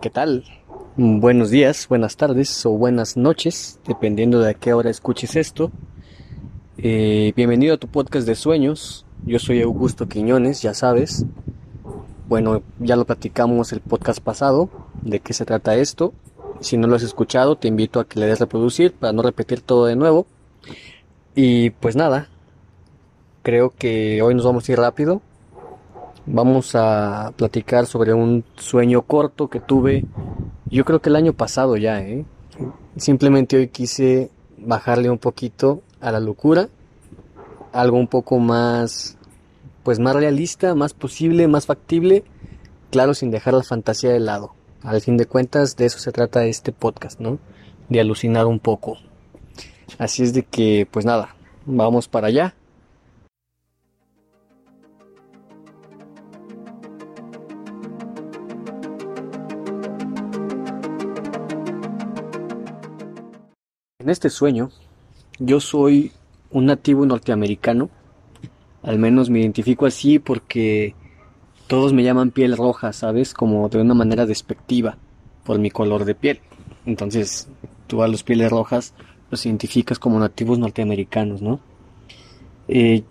¿Qué tal? Buenos días, buenas tardes o buenas noches, dependiendo de a qué hora escuches esto. Eh, bienvenido a tu podcast de sueños. Yo soy Augusto Quiñones, ya sabes. Bueno, ya lo platicamos el podcast pasado, de qué se trata esto. Si no lo has escuchado, te invito a que le des reproducir para no repetir todo de nuevo. Y pues nada, creo que hoy nos vamos a ir rápido. Vamos a platicar sobre un sueño corto que tuve, yo creo que el año pasado ya, ¿eh? Simplemente hoy quise bajarle un poquito a la locura, algo un poco más, pues más realista, más posible, más factible, claro, sin dejar la fantasía de lado. Al fin de cuentas, de eso se trata este podcast, ¿no? De alucinar un poco. Así es de que, pues nada, vamos para allá. En este sueño, yo soy un nativo norteamericano. Al menos me identifico así porque todos me llaman piel roja, ¿sabes? Como de una manera despectiva por mi color de piel. Entonces, tú a los pieles rojas los identificas como nativos norteamericanos, ¿no? Eh,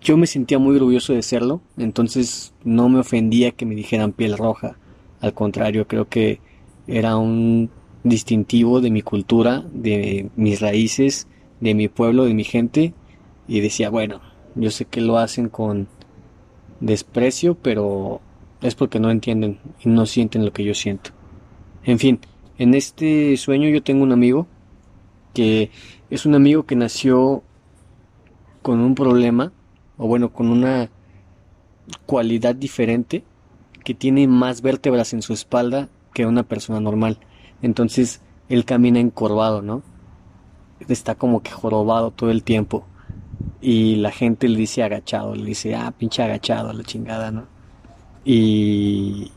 yo me sentía muy orgulloso de serlo, entonces no me ofendía que me dijeran piel roja. Al contrario, creo que era un distintivo de mi cultura, de mis raíces, de mi pueblo, de mi gente. Y decía, bueno, yo sé que lo hacen con desprecio, pero es porque no entienden y no sienten lo que yo siento. En fin, en este sueño yo tengo un amigo que es un amigo que nació con un problema, o bueno, con una cualidad diferente, que tiene más vértebras en su espalda que una persona normal. Entonces él camina encorvado, ¿no? Está como que jorobado todo el tiempo. Y la gente le dice agachado, le dice, ah, pinche agachado, la chingada, ¿no? Y,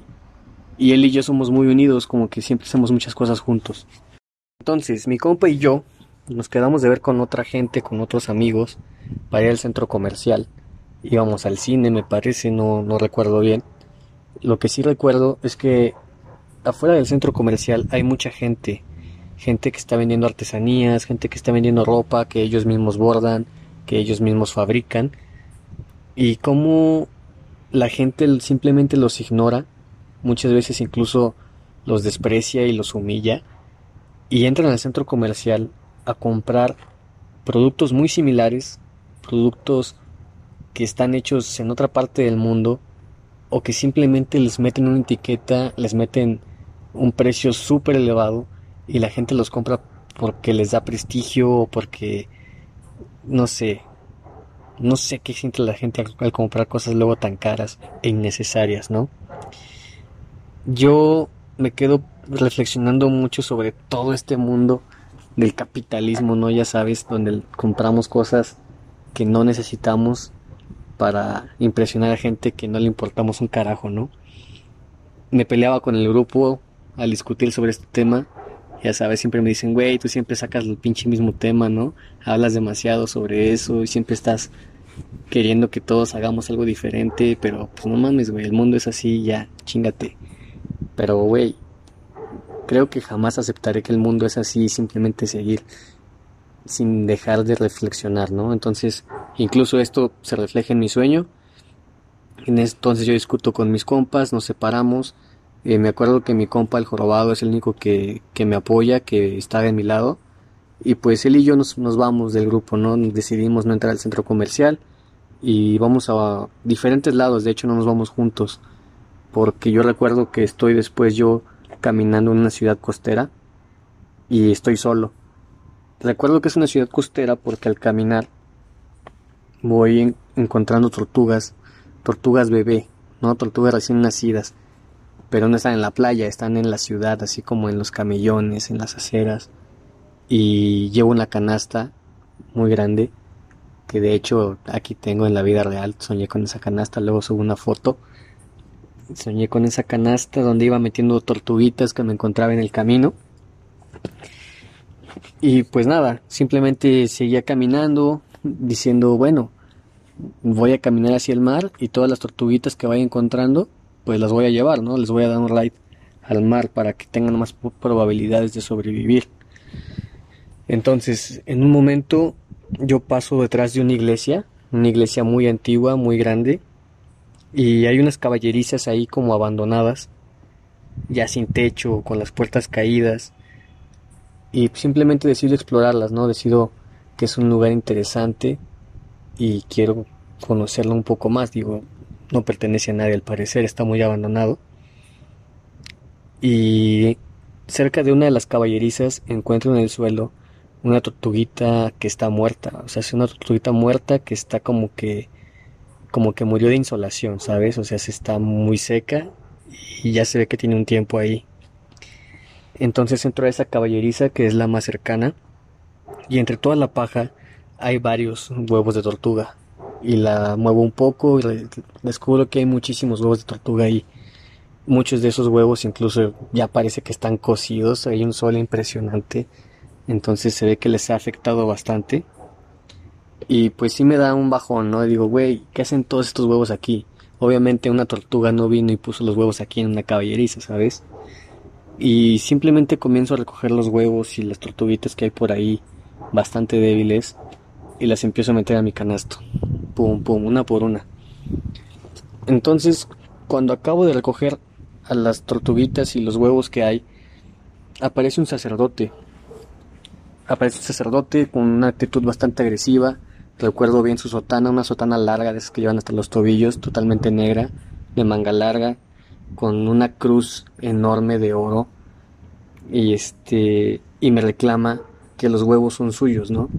y él y yo somos muy unidos, como que siempre hacemos muchas cosas juntos. Entonces, mi compa y yo nos quedamos de ver con otra gente, con otros amigos, para ir al centro comercial. Íbamos al cine, me parece, no, no recuerdo bien. Lo que sí recuerdo es que afuera del centro comercial hay mucha gente, gente que está vendiendo artesanías, gente que está vendiendo ropa que ellos mismos bordan, que ellos mismos fabrican, y cómo la gente simplemente los ignora, muchas veces incluso los desprecia y los humilla, y entran al centro comercial a comprar productos muy similares, productos que están hechos en otra parte del mundo, o que simplemente les meten una etiqueta, les meten un precio súper elevado y la gente los compra porque les da prestigio o porque no sé no sé qué siente la gente al, comprar cosas luego tan caras e innecesarias no yo me quedo reflexionando mucho sobre todo este mundo del capitalismo no ya sabes donde compramos cosas que no necesitamos para impresionar a gente que no le importamos un carajo no me peleaba con el grupo al discutir sobre este tema, ya sabes, siempre me dicen, güey, tú siempre sacas el pinche mismo tema, ¿no? Hablas demasiado sobre eso y siempre estás queriendo que todos hagamos algo diferente, pero pues no mames, güey, el mundo es así, ya, chingate. Pero, güey, creo que jamás aceptaré que el mundo es así y simplemente seguir sin dejar de reflexionar, ¿no? Entonces, incluso esto se refleja en mi sueño. En entonces yo discuto con mis compas, nos separamos eh, me acuerdo que mi compa, el jorobado, es el único que, que, me apoya, que está de mi lado. Y pues él y yo nos, nos vamos del grupo, ¿no? Decidimos no entrar al centro comercial y vamos a diferentes lados, de hecho no nos vamos juntos, porque yo recuerdo que estoy después yo caminando en una ciudad costera y estoy solo. Recuerdo que es una ciudad costera porque al caminar voy encontrando tortugas, tortugas bebé, ¿no? Tortugas recién nacidas pero no están en la playa, están en la ciudad, así como en los camellones, en las aceras. Y llevo una canasta muy grande, que de hecho aquí tengo en la vida real, soñé con esa canasta, luego subo una foto. Soñé con esa canasta donde iba metiendo tortuguitas que me encontraba en el camino. Y pues nada, simplemente seguía caminando, diciendo, bueno, voy a caminar hacia el mar y todas las tortuguitas que vaya encontrando pues las voy a llevar, ¿no? Les voy a dar un ride al mar para que tengan más probabilidades de sobrevivir. Entonces, en un momento yo paso detrás de una iglesia, una iglesia muy antigua, muy grande, y hay unas caballerizas ahí como abandonadas, ya sin techo, con las puertas caídas, y simplemente decido explorarlas, ¿no? Decido que es un lugar interesante y quiero conocerlo un poco más, digo, no pertenece a nadie al parecer, está muy abandonado. Y cerca de una de las caballerizas encuentro en el suelo una tortuguita que está muerta, o sea, es una tortuguita muerta que está como que como que murió de insolación, ¿sabes? O sea, se está muy seca y ya se ve que tiene un tiempo ahí. Entonces entro a esa caballeriza que es la más cercana y entre toda la paja hay varios huevos de tortuga y la muevo un poco y descubro que hay muchísimos huevos de tortuga ahí. Muchos de esos huevos incluso ya parece que están cocidos, hay un sol impresionante, entonces se ve que les ha afectado bastante. Y pues sí me da un bajón, ¿no? Digo, güey, ¿qué hacen todos estos huevos aquí? Obviamente una tortuga no vino y puso los huevos aquí en una caballeriza, ¿sabes? Y simplemente comienzo a recoger los huevos y las tortuguitas que hay por ahí, bastante débiles, y las empiezo a meter a mi canasto. Pum, pum, una por una. Entonces, cuando acabo de recoger a las tortuguitas y los huevos que hay, aparece un sacerdote. Aparece un sacerdote con una actitud bastante agresiva. Recuerdo bien su sotana, una sotana larga de esas que llevan hasta los tobillos, totalmente negra, de manga larga, con una cruz enorme de oro. Y este y me reclama que los huevos son suyos, ¿no?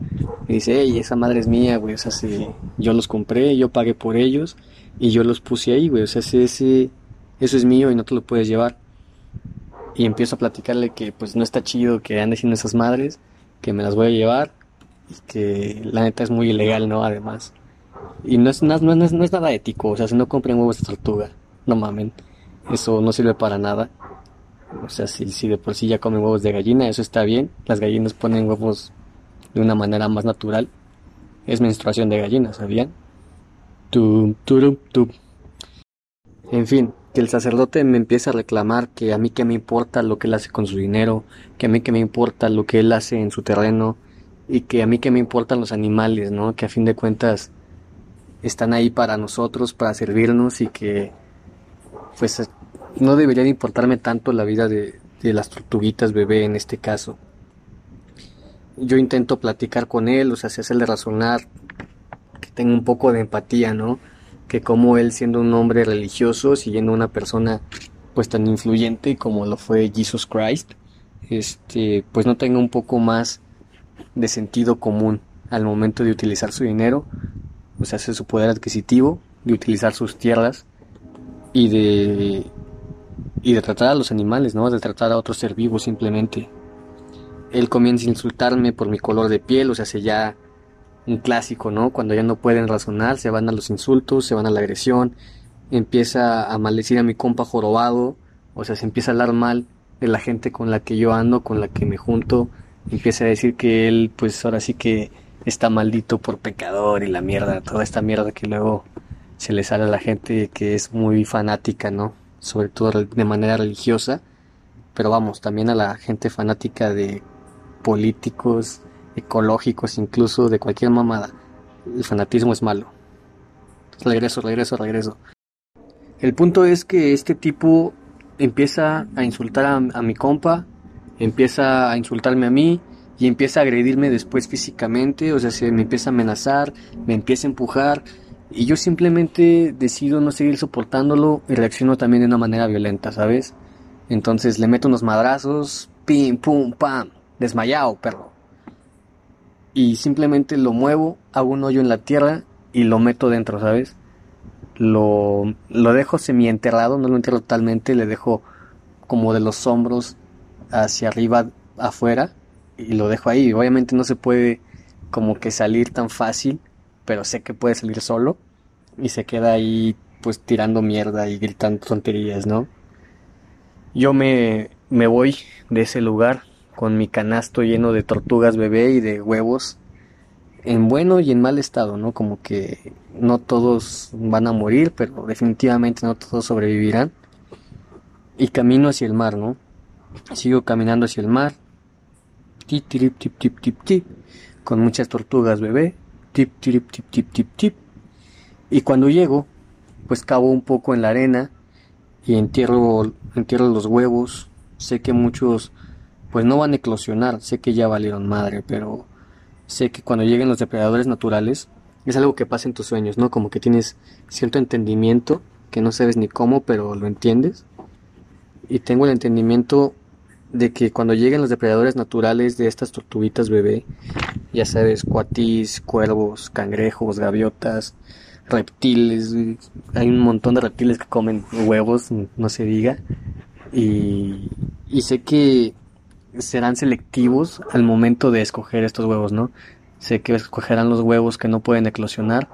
Y dice, hey, esa madre es mía, güey, o sea, si yo los compré, yo pagué por ellos y yo los puse ahí, güey, o sea, ese, eso es mío y no te lo puedes llevar. Y empiezo a platicarle que pues no está chido que ande haciendo esas madres, que me las voy a llevar y que la neta es muy ilegal, ¿no? Además. Y no es, no, no, no es nada ético, o sea, si no compren huevos de tortuga, no mamen, eso no sirve para nada. O sea, si, si de por sí ya comen huevos de gallina, eso está bien. Las gallinas ponen huevos de una manera más natural. Es menstruación de gallina, ¿sabían? Tum, turum, tum. En fin, que el sacerdote me empieza a reclamar que a mí que me importa lo que él hace con su dinero, que a mí que me importa lo que él hace en su terreno y que a mí que me importan los animales, ¿no? Que a fin de cuentas están ahí para nosotros, para servirnos y que pues no debería importarme tanto la vida de, las tortuguitas bebé en este caso. Yo intento platicar con él, o sea, hacerle razonar, que tenga un poco de empatía, ¿no? Que como él siendo un hombre religioso, siguiendo una persona pues tan influyente como lo fue Jesus Christ, este, pues no tenga un poco más de sentido común al momento de utilizar su dinero, o sea, su poder adquisitivo, de utilizar sus tierras y de y de tratar a los animales, ¿no? De tratar a otro ser vivo simplemente. Él comienza a insultarme por mi color de piel, o sea, se ya un clásico, ¿no? Cuando ya no pueden razonar, se van a los insultos, se van a la agresión, empieza a maldecir a mi compa jorobado, o sea, se empieza a hablar mal de la gente con la que yo ando, con la que me junto, empieza a decir que él, pues ahora sí que está maldito por pecador y la mierda, toda esta mierda que luego se le sale a la gente que es muy fanática, ¿no? Sobre todo de manera religiosa, pero vamos, también a la gente fanática de políticos, ecológicos, incluso de cualquier mamada. El fanatismo es malo. Regreso, regreso, regreso. El punto es que este tipo empieza a insultar a, a mi compa, empieza a insultarme a mí y empieza a agredirme después físicamente, o sea, se me empieza a amenazar, me empieza a empujar, y yo simplemente decido no seguir soportándolo y reacciono también de una manera violenta, ¿sabes? Entonces le meto unos madrazos, pim, pum, pam, desmayado, perro. Y simplemente lo muevo, hago un hoyo en la tierra y lo meto dentro, ¿sabes? Lo, lo dejo semi-enterrado, no lo entierro totalmente, le dejo como de los hombros hacia arriba, afuera, y lo dejo ahí. Obviamente no se puede como que salir tan fácil pero sé que puede salir solo y se queda ahí pues tirando mierda y gritando tonterías, ¿no? Yo me, me voy de ese lugar con mi canasto lleno de tortugas bebé y de huevos en bueno y en mal estado, ¿no? Como que no todos van a morir, pero definitivamente no todos sobrevivirán. y camino hacia el mar, ¿no? Sigo caminando hacia el mar, tip, tip, tip, tip, tip, con muchas tortugas bebé, tip, tip, tip, tip, tip, tip. Y cuando llego, pues cavo un poco en la arena y entierro, entierro los huevos. Sé que muchos, pues no van a eclosionar, sé que ya valieron madre, pero sé que cuando lleguen los depredadores naturales, es algo que pasa en tus sueños, ¿no? Como que tienes cierto entendimiento que no sabes ni cómo, pero lo entiendes. Y tengo el entendimiento de que cuando lleguen los depredadores naturales de estas tortuguitas bebé, ya sabes, cuatis, cuervos, cangrejos, gaviotas, reptiles, hay un montón de reptiles que comen huevos, no se diga, y, y sé que serán selectivos al momento de escoger estos huevos, ¿no? Sé que escogerán los huevos que no pueden eclosionar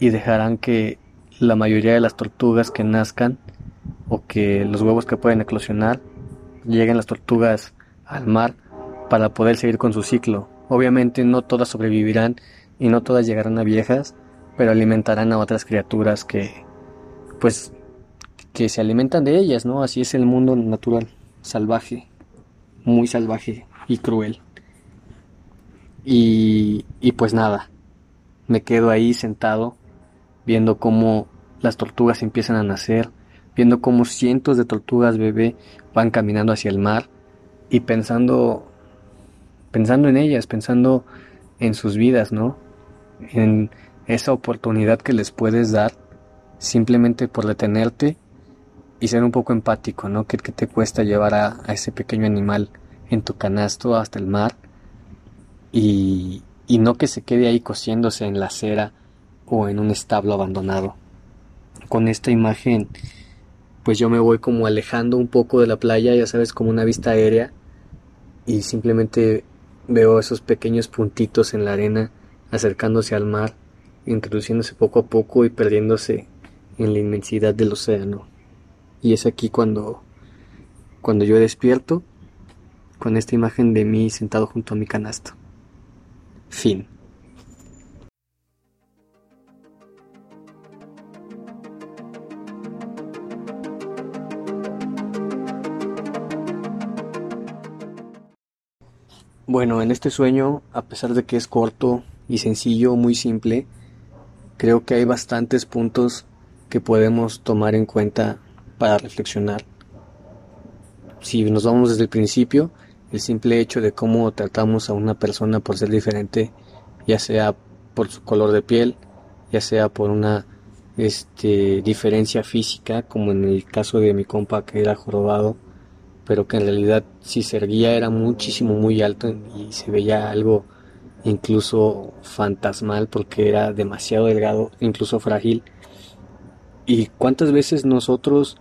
y dejarán que la mayoría de las tortugas que nazcan o que los huevos que pueden eclosionar lleguen las tortugas al mar para poder seguir con su ciclo. Obviamente no todas sobrevivirán y no todas llegarán a viejas, pero alimentarán a otras criaturas que pues que se alimentan de ellas, ¿no? Así es el mundo natural, salvaje, muy salvaje y cruel. Y, y pues nada, me quedo ahí sentado viendo cómo las tortugas empiezan a nacer, viendo cómo cientos de tortugas bebé van caminando hacia el mar y pensando pensando en ellas, pensando en sus vidas, ¿no? En esa oportunidad que les puedes dar simplemente por detenerte y ser un poco empático, ¿no? ¿Qué, te cuesta llevar a, ese pequeño animal en tu canasto hasta el mar y, y no que se quede ahí cociéndose en la acera o en un establo abandonado? Con esta imagen pues yo me voy como alejando un poco de la playa, ya sabes, como una vista aérea y simplemente veo esos pequeños puntitos en la arena acercándose al mar, introduciéndose poco a poco y perdiéndose en la inmensidad del océano. Y es aquí cuando cuando yo despierto con esta imagen de mí sentado junto a mi canasto. Fin. Bueno, en este sueño, a pesar de que es corto y sencillo, muy simple, creo que hay bastantes puntos que podemos tomar en cuenta para reflexionar. Si nos vamos desde el principio, el simple hecho de cómo tratamos a una persona por ser diferente, ya sea por su color de piel, ya sea por una este, diferencia física, como en el caso de mi compa que era jorobado, pero que en realidad si se erguía era muchísimo muy alto y se veía algo incluso fantasmal porque era demasiado delgado, incluso frágil. ¿Y cuántas veces nosotros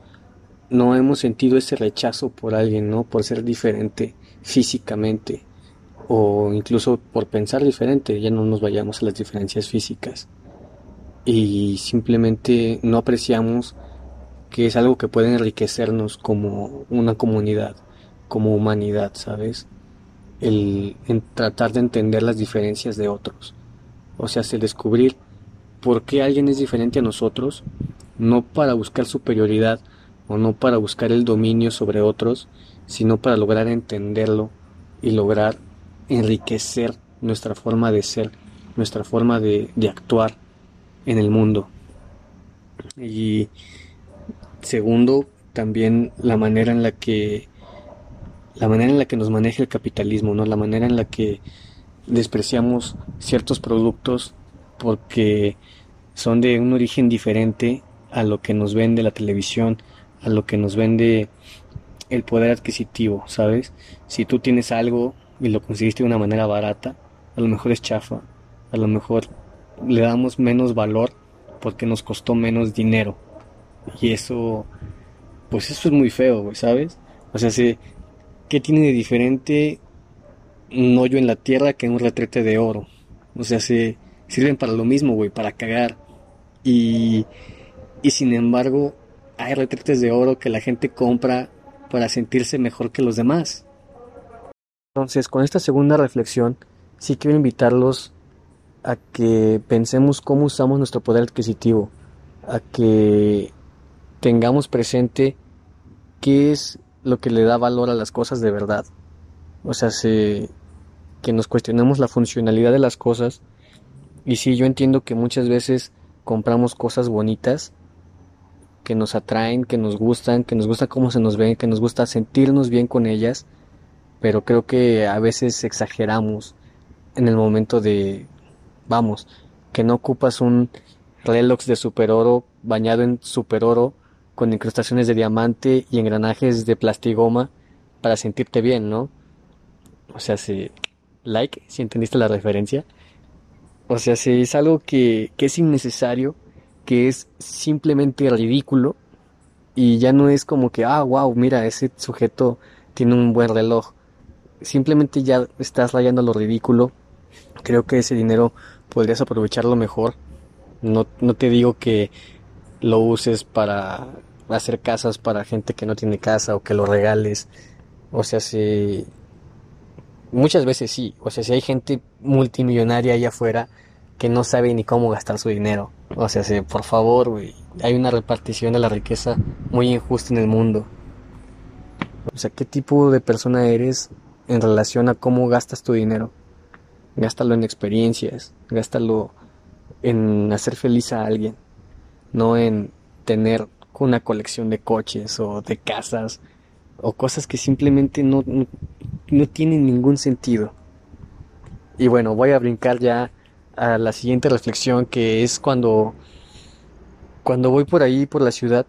no hemos sentido ese rechazo por alguien, ¿no? Por ser diferente físicamente o incluso por pensar diferente, ya no nos vayamos a las diferencias físicas. Y simplemente no apreciamos que es algo que puede enriquecernos como una comunidad, como humanidad, ¿sabes? El tratar de entender las diferencias de otros. O sea, el descubrir por qué alguien es diferente a nosotros, no para buscar superioridad o no para buscar el dominio sobre otros, sino para lograr entenderlo y lograr enriquecer nuestra forma de ser, nuestra forma de, de actuar en el mundo. Y Segundo, también la manera en la que la manera en la que nos maneja el capitalismo, ¿no? La manera en la que despreciamos ciertos productos porque son de un origen diferente a lo que nos vende la televisión, a lo que nos vende el poder adquisitivo, ¿sabes? Si tú tienes algo y lo conseguiste de una manera barata, a lo mejor es chafa, a lo mejor le damos menos valor porque nos costó menos dinero. Y eso, pues eso es muy feo, güey, ¿sabes? O sea, ¿qué tiene de diferente un hoyo en la tierra que un retrete de oro? O sea, se sirven para lo mismo, güey, para cagar. Y, y sin embargo, hay retretes de oro que la gente compra para sentirse mejor que los demás. Entonces, con esta segunda reflexión, sí quiero invitarlos a que pensemos cómo usamos nuestro poder adquisitivo, a que tengamos presente qué es lo que le da valor a las cosas de verdad. O sea, se, que nos cuestionemos la funcionalidad de las cosas. Y sí, yo entiendo que muchas veces compramos cosas bonitas que nos atraen, que nos gustan, que nos gusta cómo se nos ven, que nos gusta sentirnos bien con ellas, pero creo que a veces exageramos en el momento de, vamos, que no ocupas un reloj de super oro bañado en super oro con incrustaciones de diamante y engranajes de plastigoma para sentirte bien, ¿no? O sea, si like, si entendiste la referencia. O sea, si es algo que, que es innecesario, que es simplemente ridículo y ya no es como que, ah, wow, mira, ese sujeto tiene un buen reloj. Simplemente ya estás rayando lo ridículo. Creo que ese dinero podrías aprovecharlo mejor. No, no te digo que lo uses para hacer casas para gente que no tiene casa o que lo regales. O sea, si muchas veces sí, o sea, si hay gente multimillonaria allá afuera que no sabe ni cómo gastar su dinero. O sea, si, por favor, hay una repartición de la riqueza muy injusta en el mundo. O sea, ¿qué tipo de persona eres en relación a cómo gastas tu dinero? Gástalo en experiencias, gástalo en hacer feliz a alguien, no en tener una colección de coches o de casas o cosas que simplemente no, no, tienen ningún sentido. Y bueno, voy a brincar ya a la siguiente reflexión que es cuando cuando voy por ahí por la ciudad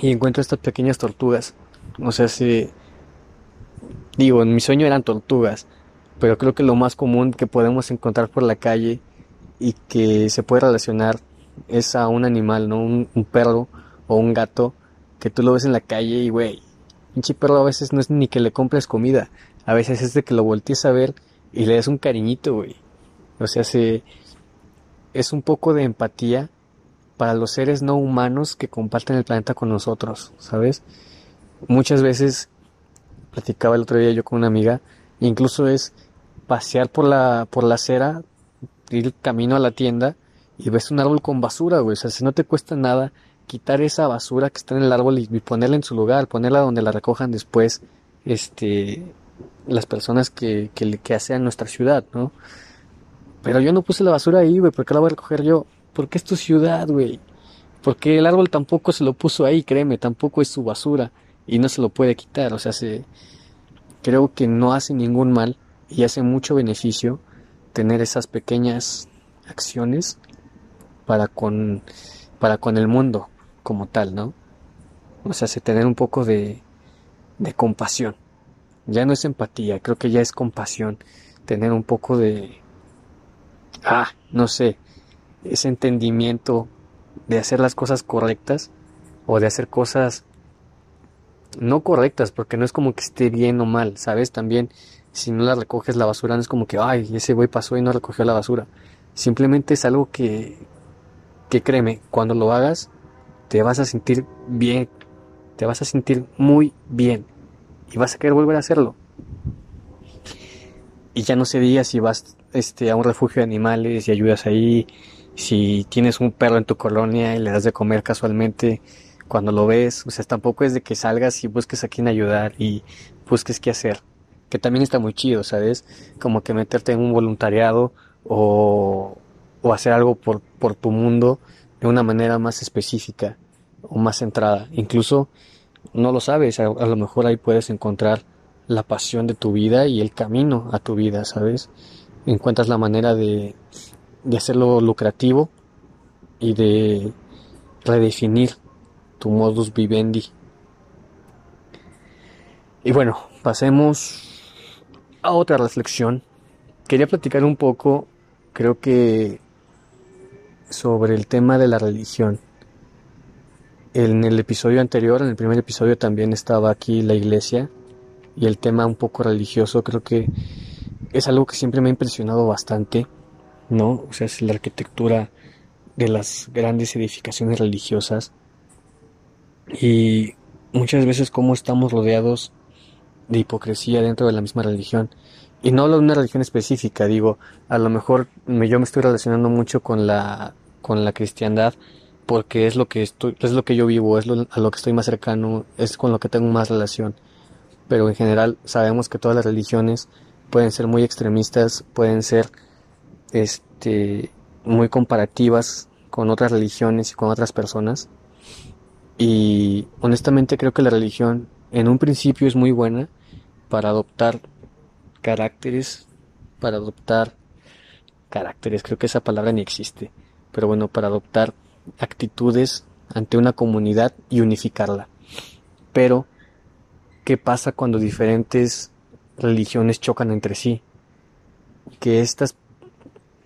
y encuentro estas pequeñas tortugas. O sea, si digo, en mi sueño eran tortugas, pero creo que lo más común que podemos encontrar por la calle y que se puede relacionar es a un animal, ¿no? Un, perro o un gato que tú lo ves en la calle y, güey, pinche perro a veces no es ni que le compres comida, a veces es de que lo voltees a ver y le des un cariñito, güey. O sea, se, es un poco de empatía para los seres no humanos que comparten el planeta con nosotros, ¿sabes? Muchas veces platicaba el otro día yo con una amiga, incluso es pasear por la, por la acera, ir camino a la tienda y ves un árbol con basura, güey. O sea, si no te cuesta nada quitar esa basura que está en el árbol y, ponerla en su lugar, ponerla donde la recojan después, este, las personas que, que, que hacen nuestra ciudad, ¿no? Pero yo no puse la basura ahí, güey, ¿por qué la voy a recoger yo? Porque es tu ciudad, güey. Porque el árbol tampoco se lo puso ahí, créeme, tampoco es su basura y no se lo puede quitar, o sea, se, creo que no hace ningún mal y hace mucho beneficio tener esas pequeñas acciones para con, para con el mundo, como tal, ¿no? O sea, se tener un poco de, de compasión. Ya no es empatía, creo que ya es compasión. Tener un poco de, ah, no sé, ese entendimiento de hacer las cosas correctas o de hacer cosas no correctas, porque no es como que esté bien o mal, ¿sabes? También si no la recoges la basura no es como que, ay, ese güey pasó y no recogió la basura. Simplemente es algo que, que créeme, cuando lo hagas te vas a sentir bien, te vas a sentir muy bien y vas a querer volver a hacerlo. Y ya no se diga si vas este, a un refugio de animales y ayudas ahí, si tienes un perro en tu colonia y le das de comer casualmente cuando lo ves, o sea, tampoco es de que salgas y busques a quién ayudar y busques qué hacer, que también está muy chido, ¿sabes? Como que meterte en un voluntariado o, o hacer algo por, por tu mundo de una manera más específica o más centrada. Incluso no lo sabes, a, lo mejor ahí puedes encontrar la pasión de tu vida y el camino a tu vida, ¿sabes? Encuentras la manera de, de hacerlo lucrativo y de redefinir tu modus vivendi. Y bueno, pasemos a otra reflexión. Quería platicar un poco, creo que sobre el tema de la religión. En el episodio anterior, en el primer episodio también estaba aquí la iglesia y el tema un poco religioso creo que es algo que siempre me ha impresionado bastante, ¿no? O sea, es la arquitectura de las grandes edificaciones religiosas y muchas veces cómo estamos rodeados de hipocresía dentro de la misma religión. Y no hablo de una religión específica, digo, a lo mejor yo me estoy relacionando mucho con la, con la cristiandad, porque es lo que estoy, es lo que yo vivo, es lo, a lo que estoy más cercano, es con lo que tengo más relación. Pero en general sabemos que todas las religiones pueden ser muy extremistas, pueden ser este muy comparativas con otras religiones y con otras personas. Y honestamente creo que la religión en un principio es muy buena para adoptar caracteres, para adoptar caracteres, creo que esa palabra ni existe, pero bueno, para adoptar actitudes ante una comunidad y unificarla. Pero, ¿qué pasa cuando diferentes religiones chocan entre sí? Que estas,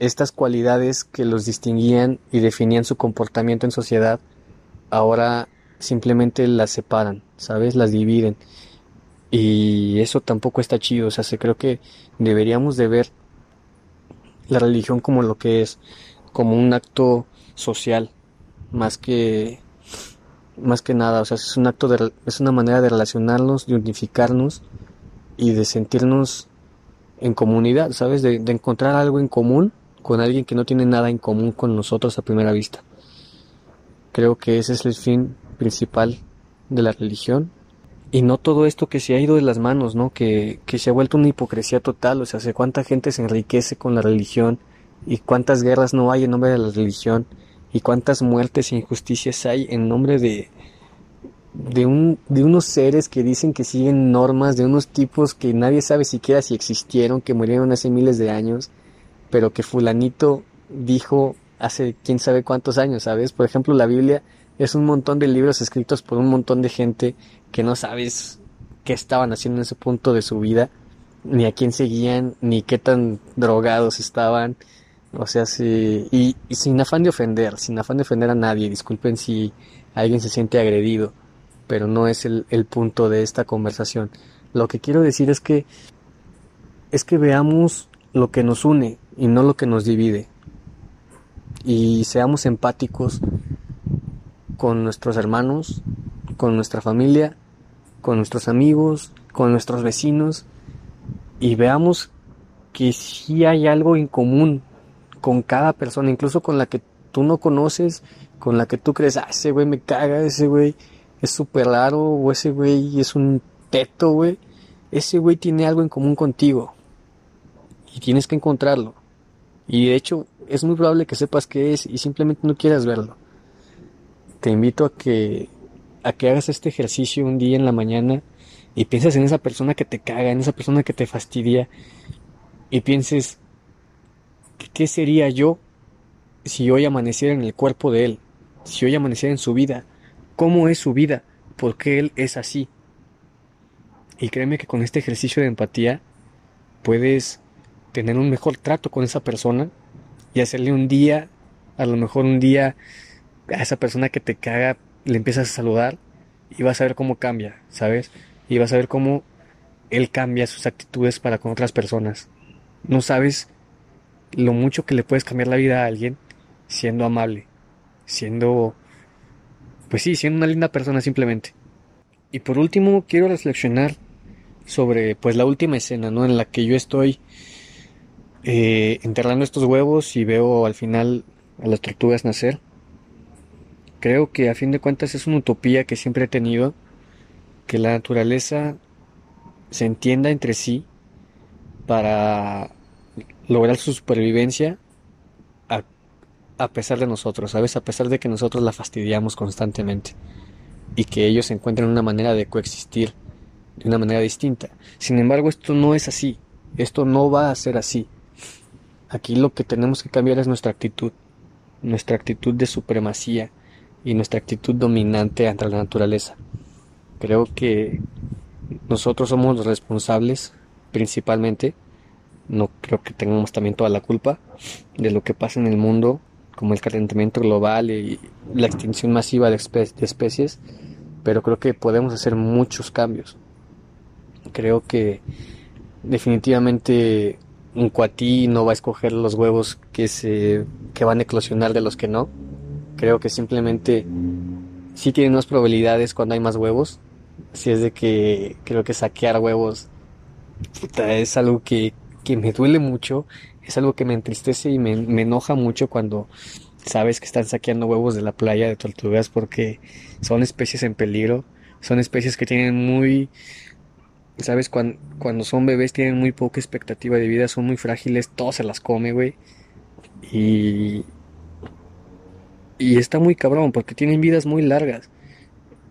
estas cualidades que los distinguían y definían su comportamiento en sociedad, ahora simplemente las separan, ¿sabes? Las dividen. Y eso tampoco está chido, o sea, se creo que deberíamos de ver la religión como lo que es, como un acto social, más que más que nada, o sea, es un acto de es una manera de relacionarnos, de unificarnos y de sentirnos en comunidad, ¿sabes? De, de encontrar algo en común con alguien que no tiene nada en común con nosotros a primera vista. Creo que ese es el fin principal de la religión y no todo esto que se ha ido de las manos, ¿no? Que, que se ha vuelto una hipocresía total, o sea, cuánta gente se enriquece con la religión y cuántas guerras no hay en nombre de la religión y cuántas muertes e injusticias hay en nombre de de, un, de unos seres que dicen que siguen normas, de unos tipos que nadie sabe siquiera si existieron, que murieron hace miles de años, pero que fulanito dijo hace quién sabe cuántos años, ¿sabes? Por ejemplo, la Biblia es un montón de libros escritos por un montón de gente que no sabes qué estaban haciendo en ese punto de su vida, ni a quién seguían, ni qué tan drogados estaban, o sea, sí, y, sin afán de ofender, sin afán de ofender a nadie, disculpen si alguien se siente agredido, pero no es el, el punto de esta conversación. Lo que quiero decir es que es que veamos lo que nos une y no lo que nos divide. Y seamos empáticos con nuestros hermanos, con nuestra familia, con nuestros amigos, con nuestros vecinos y veamos que si hay algo en común con cada persona, incluso con la que tú no conoces, con la que tú crees, ah, ese güey me caga, ese güey es súper raro, o ese güey es un teto, güey. Ese güey tiene algo en común contigo. Y tienes que encontrarlo. Y de hecho, es muy probable que sepas qué es y simplemente no quieras verlo. Te invito a que, a que hagas este ejercicio un día en la mañana y pienses en esa persona que te caga, en esa persona que te fastidia. Y pienses, ¿Qué sería yo si hoy amaneciera en el cuerpo de él? Si hoy amaneciera en su vida. ¿Cómo es su vida? ¿Por qué él es así? Y créeme que con este ejercicio de empatía puedes tener un mejor trato con esa persona y hacerle un día, a lo mejor un día a esa persona que te caga, le empiezas a saludar y vas a ver cómo cambia, ¿sabes? Y vas a ver cómo él cambia sus actitudes para con otras personas. No sabes lo mucho que le puedes cambiar la vida a alguien siendo amable, siendo, pues sí, siendo una linda persona simplemente. Y por último, quiero reflexionar sobre, pues, la última escena, ¿no? En la que yo estoy eh, enterrando estos huevos y veo al final a las tortugas nacer. Creo que a fin de cuentas es una utopía que siempre he tenido, que la naturaleza se entienda entre sí para lograr su supervivencia a, pesar de nosotros, ¿sabes? A pesar de que nosotros la fastidiamos constantemente y que ellos encuentren una manera de coexistir de una manera distinta. Sin embargo, esto no es así, esto no va a ser así. Aquí lo que tenemos que cambiar es nuestra actitud, nuestra actitud de supremacía y nuestra actitud dominante ante la naturaleza. Creo que nosotros somos los responsables principalmente no creo que tengamos también toda la culpa de lo que pasa en el mundo, como el calentamiento global y la extinción masiva de, especies, pero creo que podemos hacer muchos cambios. Creo que definitivamente un cuatí no va a escoger los huevos que se que van a eclosionar de los que no. Creo que simplemente sí tienen más probabilidades cuando hay más huevos. Si es de que creo que saquear huevos es algo que, que me duele mucho, es algo que me entristece y me, enoja mucho cuando sabes que están saqueando huevos de la playa de tortugas porque son especies en peligro, son especies que tienen muy, sabes, cuando, cuando son bebés tienen muy poca expectativa de vida, son muy frágiles, todo se las come, güey. Y, y está muy cabrón porque tienen vidas muy largas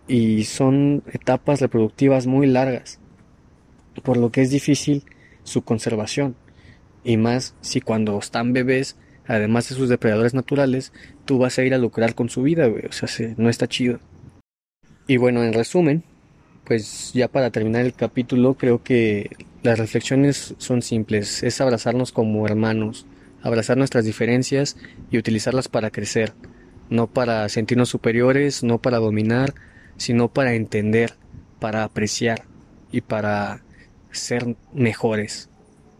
y son etapas reproductivas muy largas, por lo que es difícil su conservación. Y más si cuando están bebés además de sus depredadores naturales, tú vas a ir a lucrar con su vida, güey. O sea, no está chido. Y bueno, en resumen, pues ya para terminar el capítulo, creo que las reflexiones son simples. Es abrazarnos como hermanos, abrazar nuestras diferencias y utilizarlas para crecer. No para sentirnos superiores, no para dominar, sino para entender, para apreciar y para ser mejores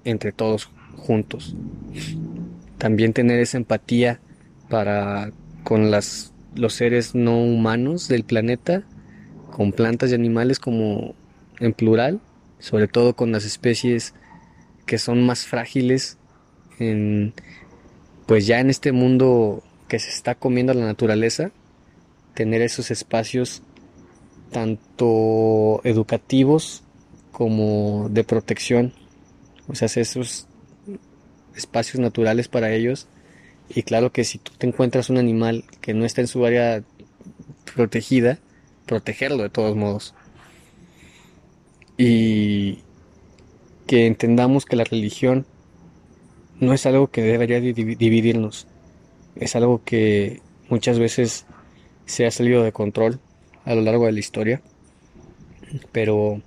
entre todos juntos. También tener esa empatía para con las, los seres no humanos del planeta, con plantas y animales como en plural, sobre todo con las especies que son más frágiles en, pues ya en este mundo que se está comiendo la naturaleza, tener esos espacios tanto educativos como de protección, o sea, esos espacios naturales para ellos. Y claro que si tú te encuentras un animal que no está en su área protegida, protegerlo de todos modos. Y que entendamos que la religión no es algo que debería dividirnos, es algo que muchas veces se ha salido de control a lo largo de la historia, pero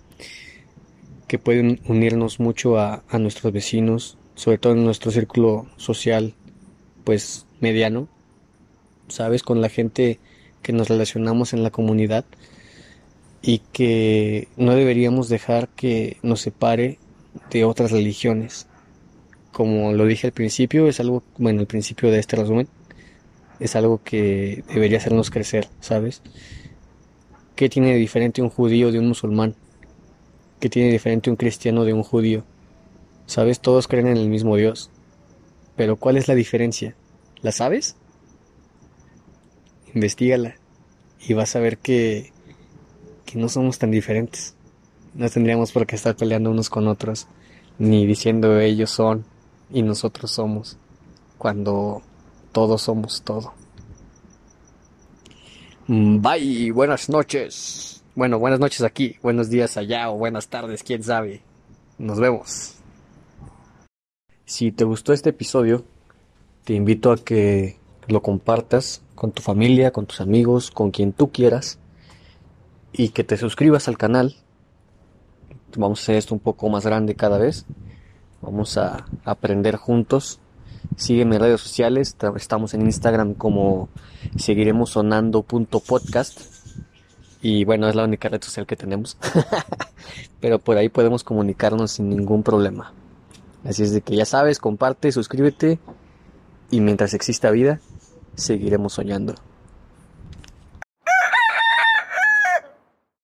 que pueden unirnos mucho a, a nuestros vecinos, sobre todo en nuestro círculo social, pues mediano, ¿sabes? Con la gente que nos relacionamos en la comunidad y que no deberíamos dejar que nos separe de otras religiones. Como lo dije al principio, es algo, bueno, al principio de este resumen, es algo que debería hacernos crecer, ¿sabes? ¿Qué tiene de diferente un judío de un musulmán? ¿Qué tiene de diferente un cristiano de un judío? Sabes, todos creen en el mismo Dios. Pero ¿cuál es la diferencia? ¿La sabes? Investígala y vas a ver que, que no somos tan diferentes. No tendríamos por qué estar peleando unos con otros, ni diciendo ellos son y nosotros somos, cuando todos somos todo. Mm, bye, buenas noches. Bueno, buenas noches aquí, buenos días allá o buenas tardes, quién sabe. Nos vemos. Si te gustó este episodio, te invito a que lo compartas con tu familia, con tus amigos, con quien tú quieras y que te suscribas al canal. Vamos a hacer esto un poco más grande cada vez. Vamos a aprender juntos. Sígueme en redes sociales. Estamos en Instagram como seguiremos sonando.podcast. Y bueno, es la única red social que tenemos. Pero por ahí podemos comunicarnos sin ningún problema. Así es de que ya sabes, comparte, suscríbete y mientras exista vida, seguiremos soñando.